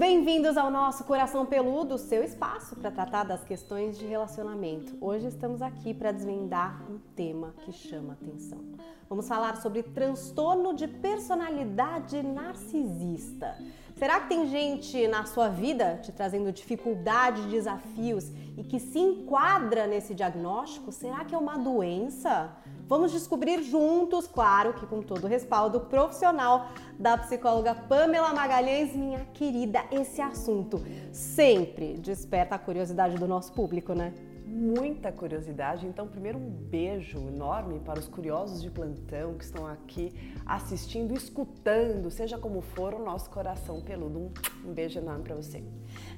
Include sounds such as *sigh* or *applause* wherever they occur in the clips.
bem-vindos ao nosso Coração Peludo, seu espaço para tratar das questões de relacionamento. Hoje estamos aqui para desvendar um tema que chama atenção. Vamos falar sobre transtorno de personalidade narcisista. Será que tem gente na sua vida te trazendo dificuldades, desafios e que se enquadra nesse diagnóstico? Será que é uma doença? Vamos descobrir juntos, claro que com todo o respaldo profissional da psicóloga Pamela Magalhães, minha querida, esse assunto sempre desperta a curiosidade do nosso público, né? Muita curiosidade. Então, primeiro um beijo enorme para os curiosos de plantão que estão aqui assistindo, escutando, seja como for, o nosso coração peludo. Um, beijo enorme para você.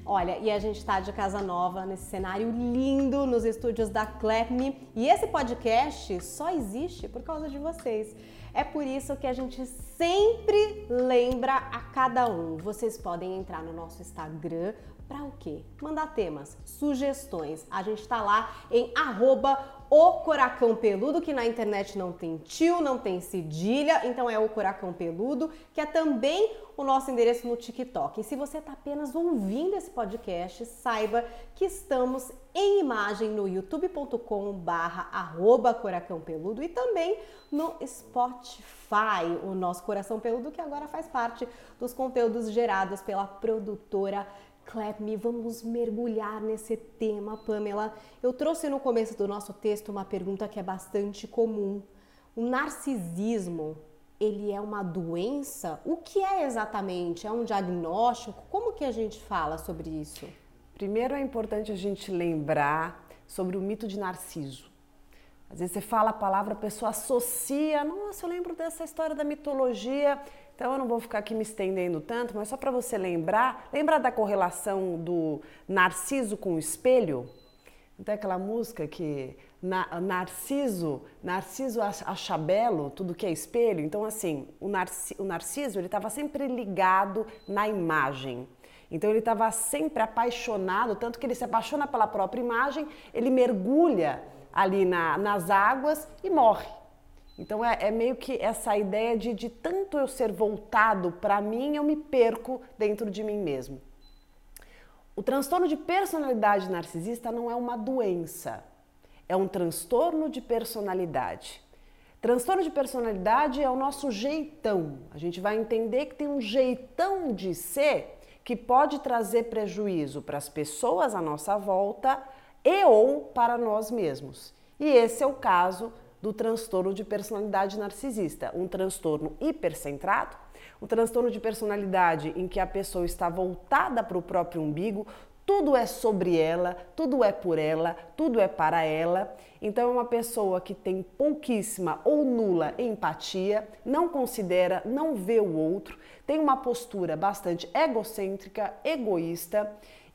Olha, e a gente está de casa nova, nesse cenário lindo, nos estúdios da Clepme. E esse podcast só existe por causa de vocês. É por isso que a gente sempre lembra a cada um. Vocês podem entrar no nosso Instagram para o quê? Mandar temas, sugestões. A gente está lá em arroba o Coracão Peludo, que na internet não tem tio, não tem cedilha, então é o Coracão Peludo, que é também o nosso endereço no TikTok. E se você está apenas ouvindo esse podcast, saiba que estamos em imagem no youtube.com barra Coracão Peludo e também no Spotify, o nosso Coração Peludo, que agora faz parte dos conteúdos gerados pela produtora Clap vamos mergulhar nesse tema, Pamela. Eu trouxe no começo do nosso texto uma pergunta que é bastante comum. O narcisismo, ele é uma doença? O que é exatamente? É um diagnóstico? Como que a gente fala sobre isso? Primeiro é importante a gente lembrar sobre o mito de Narciso. Às vezes você fala a palavra, a pessoa associa, nossa, eu lembro dessa história da mitologia então eu não vou ficar aqui me estendendo tanto, mas só para você lembrar, lembra da correlação do Narciso com o espelho? Então aquela música que na, Narciso, Narciso acha belo tudo que é espelho. Então assim, o, Narci, o Narciso ele estava sempre ligado na imagem. Então ele estava sempre apaixonado, tanto que ele se apaixona pela própria imagem, ele mergulha ali na, nas águas e morre. Então é, é, meio que essa ideia de, de tanto eu ser voltado para mim, eu me perco dentro de mim mesmo. O transtorno de personalidade narcisista não é uma doença, é um transtorno de personalidade. Transtorno de personalidade é o nosso jeitão. A gente vai entender que tem um jeitão de ser que pode trazer prejuízo para as pessoas à nossa volta e ou para nós mesmos. E esse é o caso do transtorno de personalidade narcisista, um transtorno hipercentrado, um transtorno de personalidade em que a pessoa está voltada para o próprio umbigo, tudo é sobre ela, tudo é por ela, tudo é para ela. Então é uma pessoa que tem pouquíssima ou nula empatia, não considera, não vê o outro, tem uma postura bastante egocêntrica, egoísta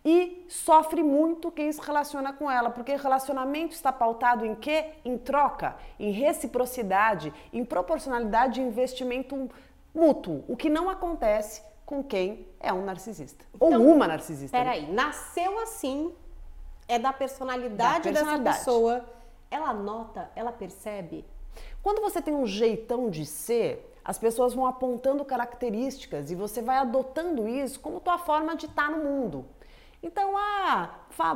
e sofre muito quem se relaciona com ela, porque relacionamento está pautado em quê? Em troca, em reciprocidade, em proporcionalidade de investimento mútuo, o que não acontece com quem é um narcisista então, ou uma narcisista. Peraí, nasceu assim, é da personalidade, da personalidade dessa pessoa, ela nota, ela percebe. Quando você tem um jeitão de ser, as pessoas vão apontando características e você vai adotando isso como tua forma de estar no mundo. Então, ah,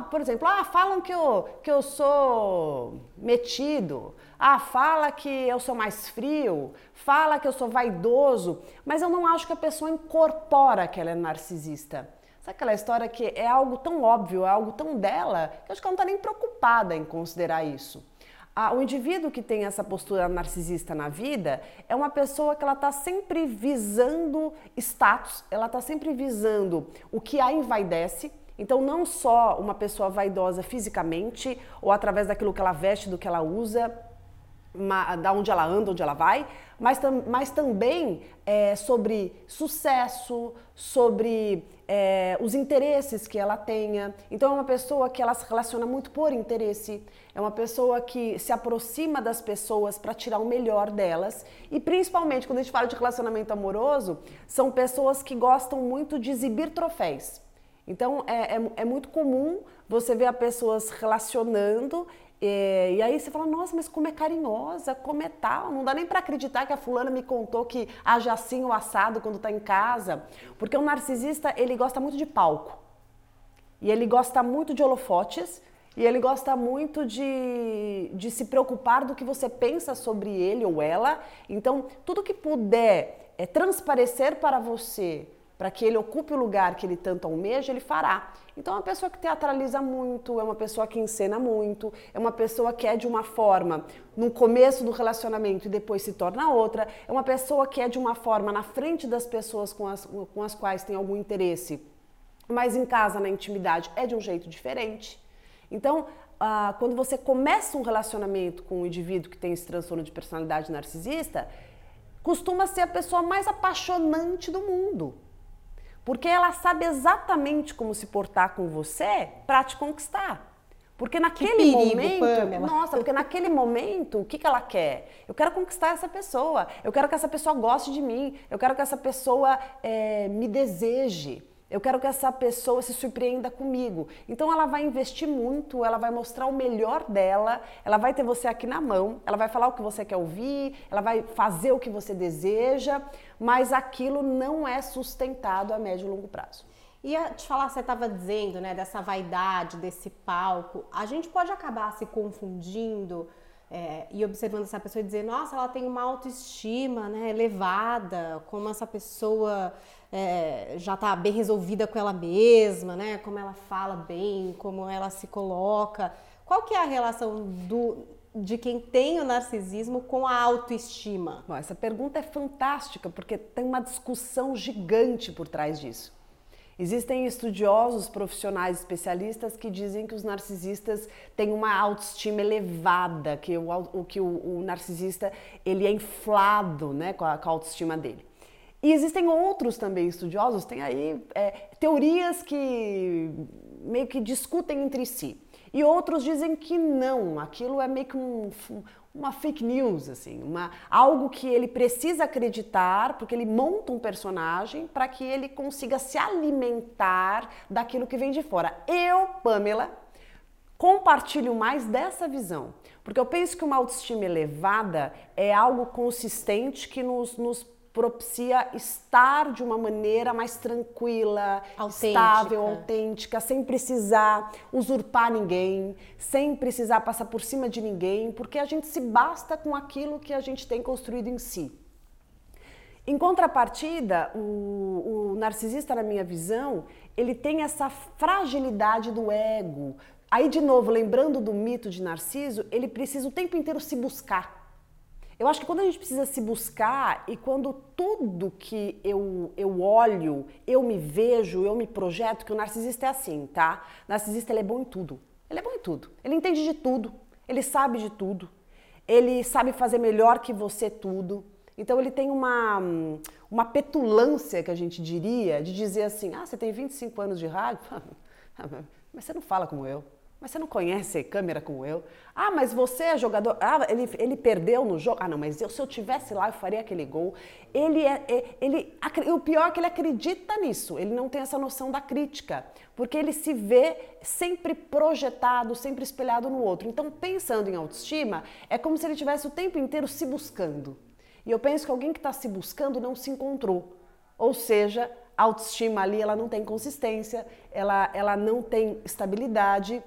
por exemplo, ah, falam que eu, que eu sou metido, ah, fala que eu sou mais frio, fala que eu sou vaidoso, mas eu não acho que a pessoa incorpora que ela é narcisista. Sabe aquela história que é algo tão óbvio, é algo tão dela, que eu acho que ela não está nem preocupada em considerar isso. Ah, o indivíduo que tem essa postura narcisista na vida é uma pessoa que ela está sempre visando status, ela está sempre visando o que a envaidece, então, não só uma pessoa vaidosa fisicamente ou através daquilo que ela veste, do que ela usa, da onde ela anda, onde ela vai, mas, tam, mas também é, sobre sucesso, sobre é, os interesses que ela tenha. Então é uma pessoa que ela se relaciona muito por interesse, é uma pessoa que se aproxima das pessoas para tirar o melhor delas e principalmente quando a gente fala de relacionamento amoroso, são pessoas que gostam muito de exibir troféus. Então é, é, é muito comum você ver a pessoa se relacionando É, e aí você fala, nossa, mas como é carinhosa, como é tal. Não dá nem para acreditar que a fulana me contou que age assim o assado quando está em casa. Porque o narcisista, ele gosta muito de palco. E ele gosta muito de holofotes. E ele gosta muito de, de se preocupar do que você pensa sobre ele ou ela. Então, tudo que puder é, transparecer para você para que ele ocupe o lugar que ele tanto almeja, ele fará. Então é uma pessoa que teatraliza muito, é uma pessoa que encena muito, é uma pessoa que é de uma forma no começo do relacionamento e depois se torna outra, é uma pessoa que é de uma forma na frente das pessoas com as, com as quais tem algum interesse, mas em casa, na intimidade, é de um jeito diferente. Então, ah, quando você começa um relacionamento com um indivíduo que tem esse transtorno de personalidade narcisista, costuma ser a pessoa mais apaixonante do mundo. Porque ela sabe exatamente como se portar com você para te conquistar. Porque naquele perigo, momento, Pamela. nossa, porque naquele momento, o que, que ela quer? Eu quero conquistar essa pessoa, eu quero que essa pessoa goste de mim, eu quero que essa pessoa é, me deseje. Eu quero que essa pessoa se surpreenda comigo. Então ela vai investir muito, ela vai mostrar o melhor dela, ela vai ter você aqui na mão, ela vai falar o que você quer ouvir, ela vai fazer o que você deseja, mas aquilo não é sustentado a médio e longo prazo. E te falar, você estava dizendo, né, dessa vaidade, desse palco, a gente pode acabar se confundindo é, e observando essa pessoa e dizer, nossa, ela tem uma autoestima né, elevada, como essa pessoa é, já está bem resolvida com ela mesma, né? Como ela fala bem, como ela se coloca. Qual que é a relação do, de quem tem o narcisismo com a autoestima? Bom, essa pergunta é fantástica porque tem uma discussão gigante por trás disso. Existem estudiosos, profissionais, especialistas que dizem que os narcisistas têm uma autoestima elevada, que o, que o, o narcisista ele é inflado né, com, a, com a autoestima dele. E existem outros também estudiosos, tem aí é, teorias que meio que discutem entre si. E outros dizem que não, aquilo é meio que um, uma fake news, assim, uma, algo que ele precisa acreditar, porque ele monta um personagem para que ele consiga se alimentar daquilo que vem de fora. Eu, Pamela, compartilho mais dessa visão, porque eu penso que uma autoestima elevada é algo consistente que nos, nos propicia estar de uma maneira mais tranquila, autêntica. estável, autêntica, sem precisar usurpar ninguém, sem precisar passar por cima de ninguém, porque a gente se basta com aquilo que a gente tem construído em si. Em contrapartida, o, o narcisista, na minha visão, ele tem essa fragilidade do ego. Aí, de novo, lembrando do mito de Narciso, ele precisa o tempo inteiro se buscar. Eu acho que quando a gente precisa se buscar e quando tudo que eu, eu olho, eu me vejo, eu me projeto, que o narcisista é assim, tá? O narcisista ele é bom em tudo. Ele é bom em tudo. Ele entende de tudo. Ele sabe de tudo. Ele sabe fazer melhor que você tudo. Então ele tem uma, uma petulância, que a gente diria, de dizer assim: ah, você tem 25 anos de rádio? *laughs* Mas você não fala como eu. Mas você não conhece câmera como eu? Ah, mas você é jogador. Ah, ele, ele perdeu no jogo. Ah, não, mas eu, se eu tivesse lá, eu faria aquele gol. Ele é, é ele, o pior é que ele acredita nisso. Ele não tem essa noção da crítica, porque ele se vê sempre projetado, sempre espelhado no outro. Então, pensando em autoestima, é como se ele tivesse o tempo inteiro se buscando. E eu penso que alguém que está se buscando não se encontrou. Ou seja, a autoestima ali ela não tem consistência, ela, ela não tem estabilidade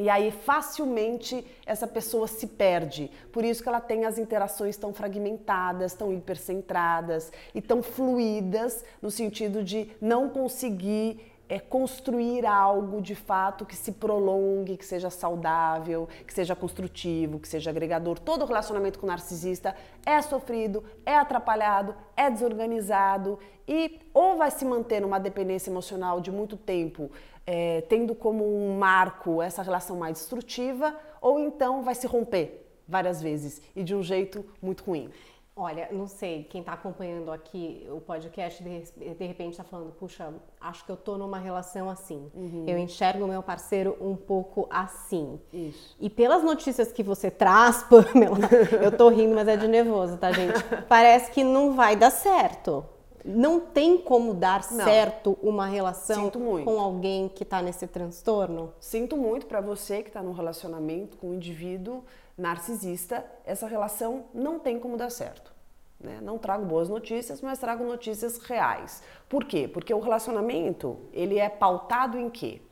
e aí facilmente essa pessoa se perde. Por isso que ela tem as interações tão fragmentadas, tão hipercentradas e tão fluídas no sentido de não conseguir é, construir algo de fato que se prolongue, que seja saudável, que seja construtivo, que seja agregador. Todo relacionamento com narcisista é sofrido, é atrapalhado, é desorganizado e ou vai se manter numa dependência emocional de muito tempo é, tendo como um marco essa relação mais destrutiva, ou então vai se romper várias vezes e de um jeito muito ruim. Olha, não sei, quem está acompanhando aqui o podcast de, de repente está falando, puxa, acho que eu tô numa relação assim. Uhum. Eu enxergo o meu parceiro um pouco assim. Isso. E pelas notícias que você traz, *laughs* Pamela, eu tô rindo, mas é de nervoso, tá, gente? *laughs* Parece que não vai dar certo. Não tem como dar Não. certo uma relação com alguém que está nesse transtorno? Sinto muito para você que está num relacionamento com um indivíduo narcisista, essa relação não tem como dar certo. Né? Não trago boas notícias, mas trago notícias reais. Por quê? Porque o relacionamento ele é pautado em quê?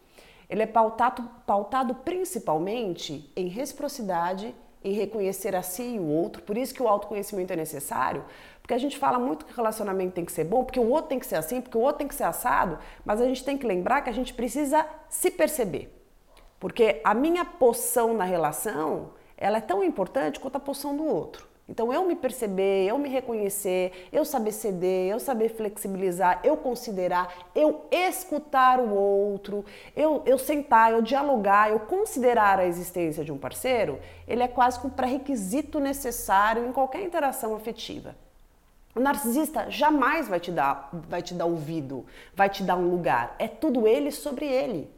Ele é pautado, pautado principalmente em reciprocidade, em reconhecer a si e o outro. Por isso que o autoconhecimento é necessário, porque a gente fala muito que o relacionamento tem que ser bom, porque o outro tem que ser assim, porque o outro tem que ser assado, mas a gente tem que lembrar que a gente precisa se perceber. Porque a minha poção na relação, ela é tão importante quanto a poção do outro. Então eu me perceber, eu me reconhecer, eu saber ceder, eu saber flexibilizar, eu considerar, eu escutar o outro, eu, eu sentar, eu dialogar, eu considerar a existência de um parceiro, ele é quase que um pré-requisito necessário em qualquer interação afetiva. O narcisista jamais vai te dar, vai te dar ouvido, vai te dar um lugar. É tudo ele sobre ele.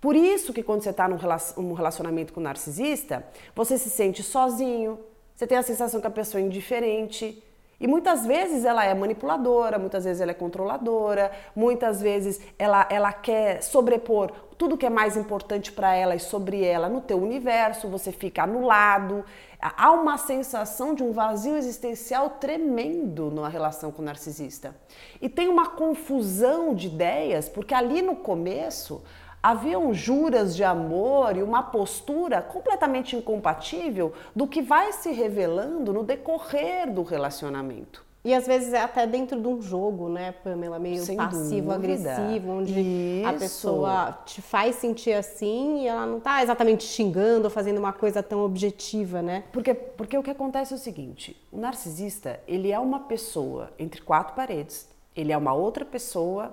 Por isso que quando você está num relacionamento com um narcisista, você se sente sozinho, você tem a sensação que a pessoa é indiferente. E muitas vezes ela é manipuladora, muitas vezes ela é controladora, muitas vezes ela, ela quer sobrepor tudo que é mais importante para ela e sobre ela no teu universo, você fica anulado. Há uma sensação de um vazio existencial tremendo na relação com o narcisista. E tem uma confusão de ideias, porque ali no começo haviam juras de amor e uma postura completamente incompatível do que vai se revelando no decorrer do relacionamento. E às vezes é até dentro de um jogo, né, Pamela? Meio passivo-agressivo, onde Isso. a pessoa te faz sentir assim e ela não está exatamente xingando ou fazendo uma coisa tão objetiva, né? Porque, porque o que acontece é o seguinte: o narcisista, ele é uma pessoa entre quatro paredes, ele é uma outra pessoa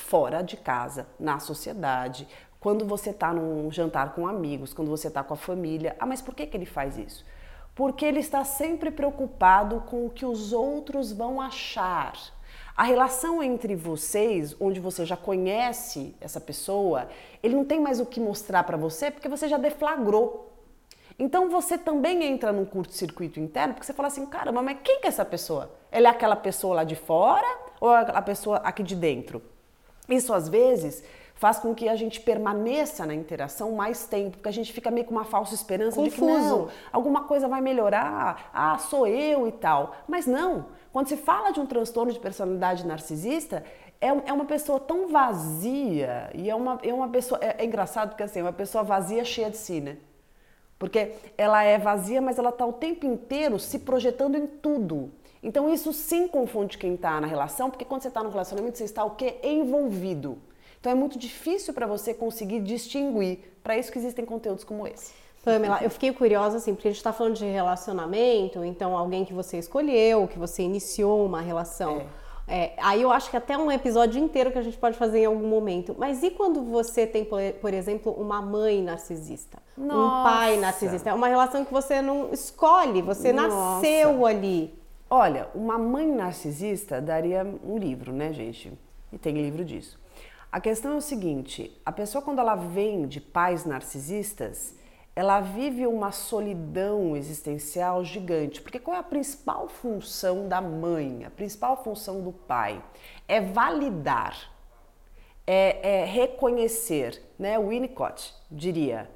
fora de casa, na sociedade, quando você está num jantar com amigos, quando você está com a família. Ah, mas por que, que ele faz isso? Porque ele está sempre preocupado com o que os outros vão achar. A relação entre vocês, onde você já conhece essa pessoa, ele não tem mais o que mostrar para você porque você já deflagrou. Então você também entra num curto-circuito interno porque você fala assim: caramba, mas quem que é essa pessoa? Ela é aquela pessoa lá de fora ou é a pessoa aqui de dentro? Isso às vezes faz com que a gente permaneça na interação mais tempo, porque a gente fica meio com uma falsa esperança Confuso. de que não, alguma coisa vai melhorar, ah, sou eu e tal. Mas não, quando se fala de um transtorno de personalidade narcisista, é, é uma pessoa tão vazia e é uma, é uma pessoa, é, é engraçado porque assim, é uma pessoa vazia cheia de si, né? Porque ela é vazia, mas ela está o tempo inteiro se projetando em tudo. Então isso sim confunde quem está na relação, porque quando você está no relacionamento você está o quê? Envolvido. Então é muito difícil para você conseguir distinguir. Para isso que existem conteúdos como esse. Pamela, eu fiquei curiosa assim, porque a gente está falando de relacionamento, então alguém que você escolheu, que você iniciou uma relação. É. É, aí eu acho que até um episódio inteiro que a gente pode fazer em algum momento. Mas e quando você tem, por exemplo, uma mãe narcisista? Nossa. Um pai narcisista? É uma relação que você não escolhe, você Nossa. nasceu ali. Olha, uma mãe narcisista daria um livro, né, gente? E tem livro disso. A questão é o seguinte: a pessoa, quando ela vem de pais narcisistas, ela vive uma solidão existencial gigante. Porque qual é a principal função da mãe, a principal função do pai? É validar, é, é reconhecer, né? Winnicott diria: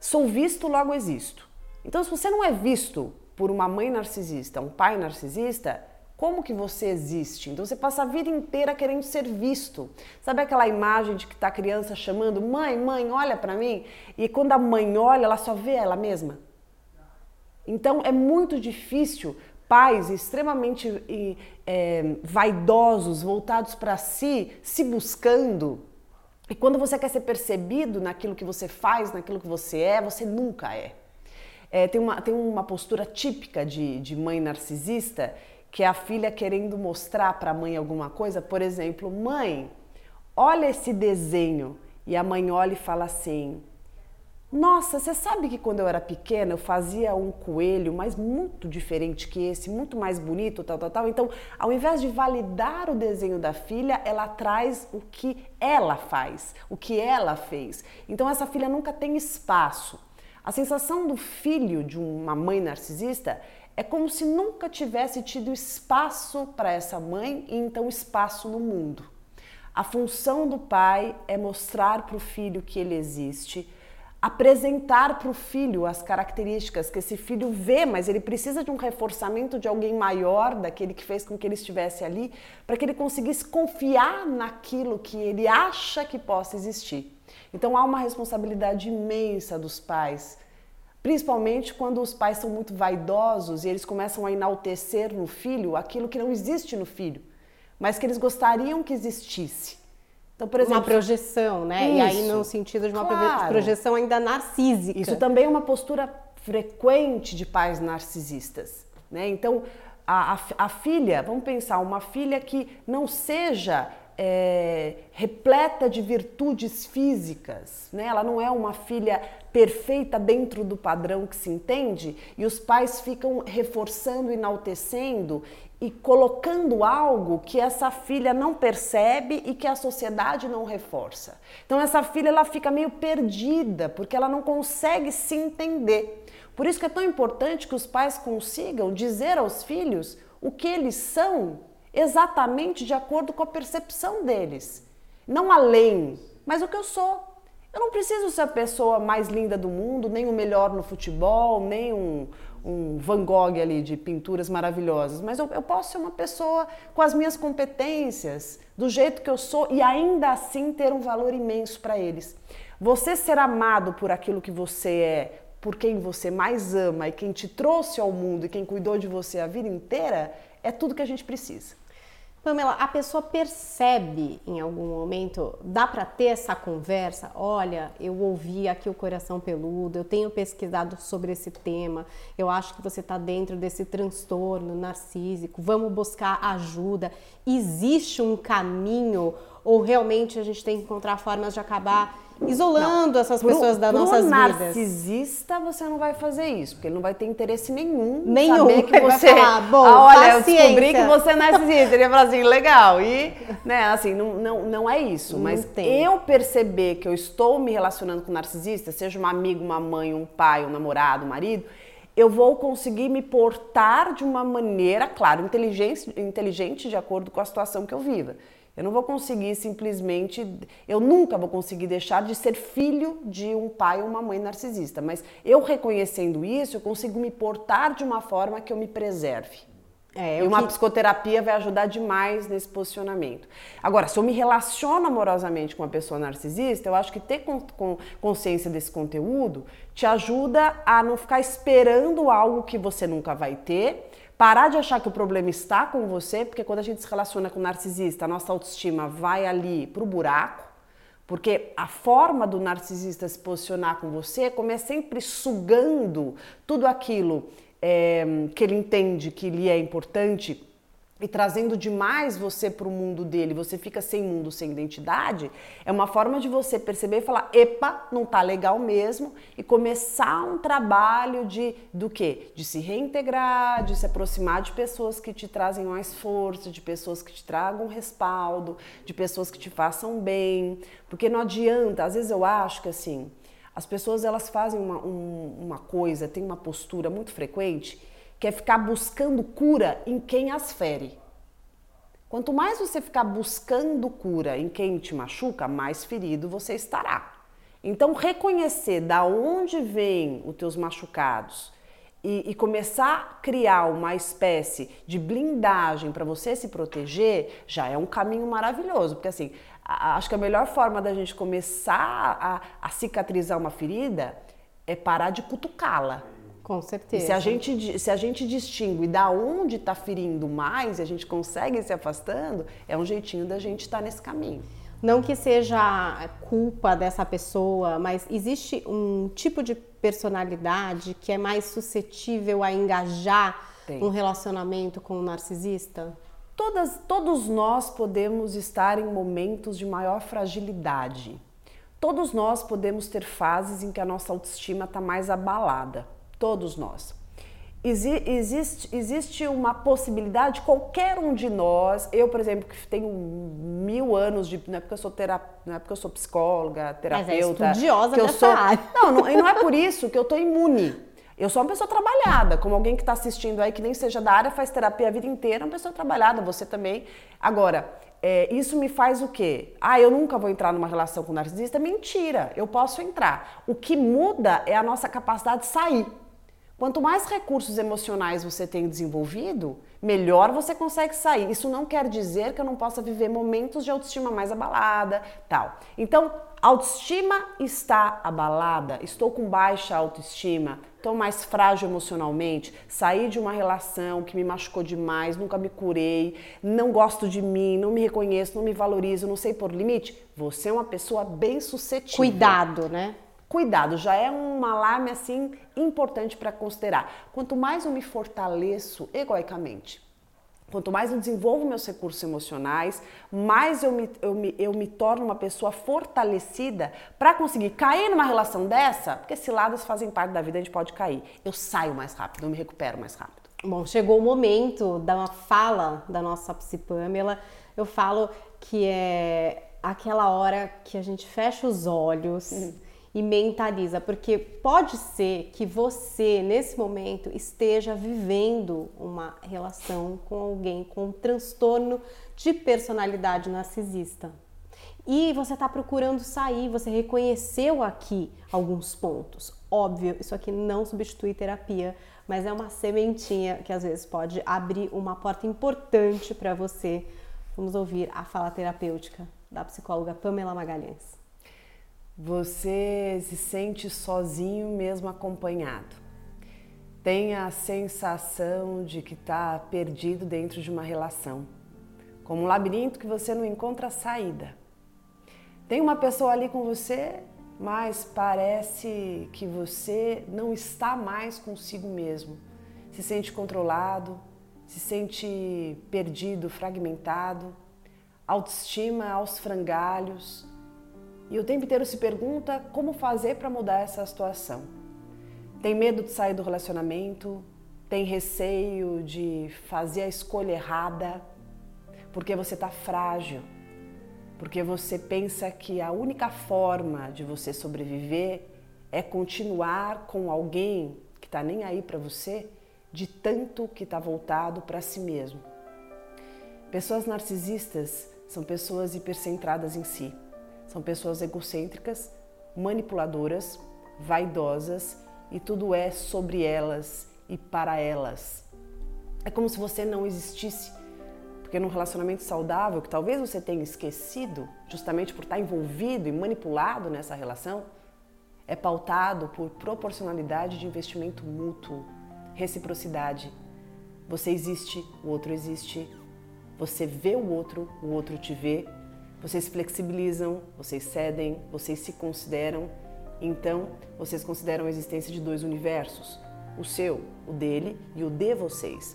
sou visto, logo existo. Então, se você não é visto por uma mãe narcisista, um pai narcisista, como que você existe? Então você passa a vida inteira querendo ser visto. Sabe aquela imagem de que tá a criança chamando mãe, mãe, olha para mim? E quando a mãe olha, ela só vê ela mesma. Então é muito difícil pais extremamente é, vaidosos, voltados para si, se buscando. E quando você quer ser percebido naquilo que você faz, naquilo que você é, você nunca é. É, tem, uma, tem uma postura típica de, de mãe narcisista, que é a filha querendo mostrar para a mãe alguma coisa. Por exemplo, mãe, olha esse desenho. E a mãe olha e fala assim: Nossa, você sabe que quando eu era pequena eu fazia um coelho, mas muito diferente que esse, muito mais bonito, tal, tal, tal. Então, ao invés de validar o desenho da filha, ela traz o que ela faz, o que ela fez. Então, essa filha nunca tem espaço. A sensação do filho de uma mãe narcisista é como se nunca tivesse tido espaço para essa mãe e então espaço no mundo. A função do pai é mostrar para o filho que ele existe, apresentar para o filho as características que esse filho vê, mas ele precisa de um reforçamento de alguém maior, daquele que fez com que ele estivesse ali, para que ele conseguisse confiar naquilo que ele acha que possa existir. Então há uma responsabilidade imensa dos pais Principalmente quando os pais são muito vaidosos e eles começam a enaltecer no filho aquilo que não existe no filho, mas que eles gostariam que existisse. Então, por exemplo, uma projeção, né? Isso, e aí no sentido de uma claro. projeção ainda narcísica. Isso também é uma postura frequente de pais narcisistas, né? Então, a, a, a filha, vamos pensar, uma filha que não seja é, repleta de virtudes físicas, né? Ela não é uma filha perfeita dentro do padrão que se entende e os pais ficam reforçando, enaltecendo e colocando algo que essa filha não percebe e que a sociedade não reforça. Então essa filha ela fica meio perdida porque ela não consegue se entender. Por isso que é tão importante que os pais consigam dizer aos filhos o que eles são exatamente de acordo com a percepção deles. Não além, mas o que eu sou. Eu não preciso ser a pessoa mais linda do mundo, nem o melhor no futebol, nem um, um Van Gogh ali de pinturas maravilhosas, mas eu, eu posso ser uma pessoa com as minhas competências, do jeito que eu sou e ainda assim ter um valor imenso para eles. Você ser amado por aquilo que você é, por quem você mais ama e quem te trouxe ao mundo e quem cuidou de você a vida inteira, é tudo que a gente precisa. Pamela, a pessoa percebe em algum momento, dá para ter essa conversa? Olha, eu ouvi aqui o coração peludo, eu tenho pesquisado sobre esse tema, eu acho que você está dentro desse transtorno narcísico, vamos buscar ajuda. Existe um caminho ou realmente a gente tem que encontrar formas de acabar isolando não, essas pessoas das nossas vidas. Para narcisista, você não vai fazer isso, porque ele não vai ter interesse nenhum. Nenhum. Saber que você. Falar, Bom, ah, olha, paciência. eu descobri que você é narcisista. Ele ia falar assim, legal. E, né, assim, não, não, não é isso. Não mas tem. eu perceber que eu estou me relacionando com narcisista, seja um amigo, uma mãe, um pai, um namorado, um marido, eu vou conseguir me portar de uma maneira, claro, inteligente, inteligente de acordo com a situação que eu viva. Eu não vou conseguir simplesmente, eu nunca vou conseguir deixar de ser filho de um pai ou uma mãe narcisista, mas eu reconhecendo isso, eu consigo me portar de uma forma que eu me preserve. É, e uma que... psicoterapia vai ajudar demais nesse posicionamento. Agora, se eu me relaciono amorosamente com uma pessoa narcisista, eu acho que ter consciência desse conteúdo te ajuda a não ficar esperando algo que você nunca vai ter Parar de achar que o problema está com você, porque quando a gente se relaciona com um narcisista, a nossa autoestima vai ali pro buraco, porque a forma do narcisista se posicionar com você é é sempre sugando tudo aquilo é, que ele entende que lhe é importante e trazendo demais você para o mundo dele, você fica sem mundo, sem identidade, é uma forma de você perceber e falar, epa, não tá legal mesmo, e começar um trabalho de do quê? De se reintegrar, de se aproximar de pessoas que te trazem mais força, de pessoas que te tragam respaldo, de pessoas que te façam bem, porque não adianta, às vezes eu acho que assim, as pessoas elas fazem uma, um, uma coisa, tem uma postura muito frequente que é ficar buscando cura em quem as fere. Quanto mais você ficar buscando cura em quem te machuca, mais ferido você estará. Então, reconhecer da onde vêm os teus machucados e, e começar a criar uma espécie de blindagem para você se proteger já é um caminho maravilhoso. Porque, assim, acho que a melhor forma da gente começar a, a cicatrizar uma ferida é parar de cutucá-la. Com certeza. E se a gente, se a gente distingue da onde está ferindo mais e a gente consegue se afastando, é um jeitinho da gente estar tá nesse caminho. Não que seja culpa dessa pessoa, mas existe um tipo de personalidade que é mais suscetível a engajar Tem. um relacionamento com um narcisista? Todas, todos nós podemos estar em momentos de maior fragilidade. Todos nós podemos ter fases em que a nossa autoestima está mais abalada todos nós. existe, existe uma possibilidade, qualquer um de nós, eu, por exemplo, que tenho mil anos de. Não é porque eu sou, terap, não é porque eu sou psicóloga, terapeuta. Mas é estudiosa que eu sou, área. *laughs* Não, não, e não é por isso que eu estou imune. Eu sou uma pessoa trabalhada, como alguém que está assistindo aí, que nem seja da área, faz terapia a vida inteira, uma pessoa trabalhada, você também. Agora, é, isso me faz o quê? Ah, eu nunca vou entrar numa relação com narcisista? Mentira, eu posso entrar. O que muda é a nossa capacidade de sair. Quanto mais recursos emocionais você tem desenvolvido, melhor você consegue sair. Isso não quer dizer que eu não possa viver momentos de autoestima mais abalada, tal. Então, autoestima está abalada, estou com baixa autoestima, estou mais frágil emocionalmente, saí de uma relação que me machucou demais, nunca me curei, não gosto de mim, não me reconheço, não me valorizo, não sei por limite. Você é uma pessoa bem suscetível. Cuidado, né? Cuidado, já é um alarme assim importante para considerar. Quanto mais eu me fortaleço egoicamente, quanto mais eu desenvolvo meus recursos emocionais, mais eu me, eu me, eu me torno uma pessoa fortalecida para conseguir cair numa relação dessa, porque ciladas fazem parte da vida, a gente pode cair. Eu saio mais rápido, eu me recupero mais rápido. Bom, chegou o momento da fala da nossa psi Pamela. Eu falo que é aquela hora que a gente fecha os olhos. Uhum e mentaliza, porque pode ser que você nesse momento esteja vivendo uma relação com alguém com um transtorno de personalidade narcisista. E você está procurando sair, você reconheceu aqui alguns pontos. Óbvio, isso aqui não substitui terapia, mas é uma sementinha que às vezes pode abrir uma porta importante para você. Vamos ouvir a fala terapêutica da psicóloga Pamela Magalhães. Você se sente sozinho mesmo acompanhado. Tem a sensação de que está perdido dentro de uma relação, como um labirinto que você não encontra saída. Tem uma pessoa ali com você, mas parece que você não está mais consigo mesmo. Se sente controlado, se sente perdido, fragmentado, autoestima aos frangalhos e o tempo inteiro se pergunta como fazer para mudar essa situação. Tem medo de sair do relacionamento, tem receio de fazer a escolha errada, porque você está frágil, porque você pensa que a única forma de você sobreviver é continuar com alguém que está nem aí para você, de tanto que está voltado para si mesmo. Pessoas narcisistas são pessoas hipercentradas em si. São pessoas egocêntricas, manipuladoras, vaidosas e tudo é sobre elas e para elas. É como se você não existisse. Porque num relacionamento saudável, que talvez você tenha esquecido, justamente por estar envolvido e manipulado nessa relação, é pautado por proporcionalidade de investimento mútuo, reciprocidade. Você existe, o outro existe. Você vê o outro, o outro te vê vocês flexibilizam, vocês cedem, vocês se consideram. Então, vocês consideram a existência de dois universos: o seu, o dele e o de vocês.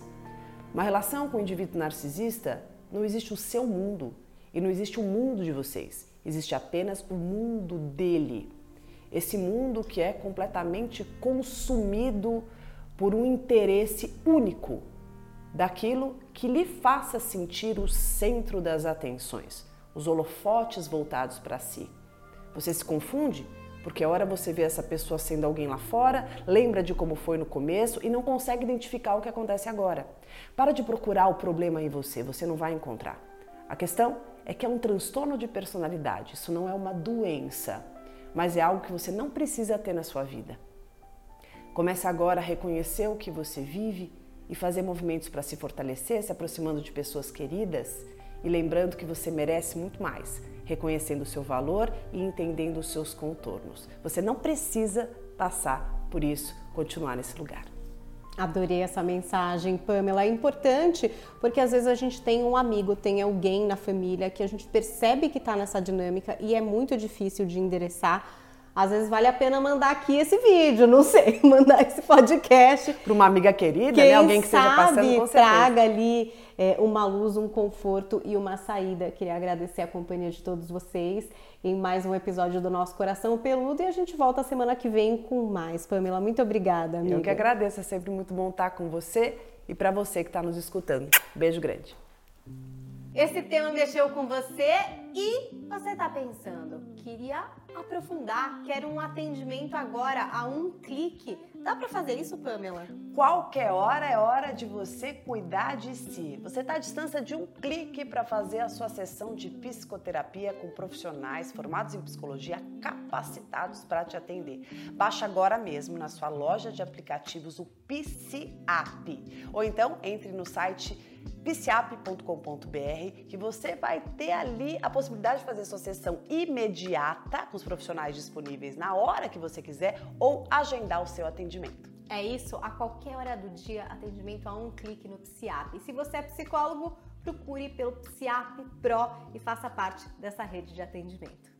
Uma relação com o indivíduo narcisista não existe o seu mundo e não existe o mundo de vocês. Existe apenas o mundo dele. Esse mundo que é completamente consumido por um interesse único daquilo que lhe faça sentir o centro das atenções os holofotes voltados para si. Você se confunde? Porque a hora você vê essa pessoa sendo alguém lá fora, lembra de como foi no começo e não consegue identificar o que acontece agora. Para de procurar o problema em você, você não vai encontrar. A questão é que é um transtorno de personalidade, isso não é uma doença, mas é algo que você não precisa ter na sua vida. Comece agora a reconhecer o que você vive e fazer movimentos para se fortalecer, se aproximando de pessoas queridas e lembrando que você merece muito mais, reconhecendo o seu valor e entendendo os seus contornos. Você não precisa passar por isso, continuar nesse lugar. Adorei essa mensagem, Pamela. É importante porque às vezes a gente tem um amigo, tem alguém na família que a gente percebe que está nessa dinâmica e é muito difícil de endereçar. Às vezes vale a pena mandar aqui esse vídeo, não sei, *laughs* mandar esse podcast para uma amiga querida, Quem né? Alguém que esteja passando com traga ali é, uma luz, um conforto e uma saída. Queria agradecer a companhia de todos vocês em mais um episódio do nosso Coração Peludo e a gente volta semana que vem com mais. Pamela, muito obrigada, amiga. Eu que agradeço, é sempre muito bom estar com você e para você que está nos escutando. Beijo grande. Esse tema mexeu com você? E você está pensando, queria aprofundar, quero um atendimento agora a um clique. Dá para fazer isso, Pamela? Qualquer hora é hora de você cuidar de si. Você está à distância de um clique para fazer a sua sessão de psicoterapia com profissionais formados em psicologia capacitados para te atender. Baixe agora mesmo na sua loja de aplicativos o PCAP. Ou então entre no site psiap.com.br que você vai ter ali a possibilidade de fazer sua sessão imediata com os profissionais disponíveis na hora que você quiser ou agendar o seu atendimento. É isso, a qualquer hora do dia, atendimento a um clique no Psiap. E se você é psicólogo, procure pelo Psiap Pro e faça parte dessa rede de atendimento.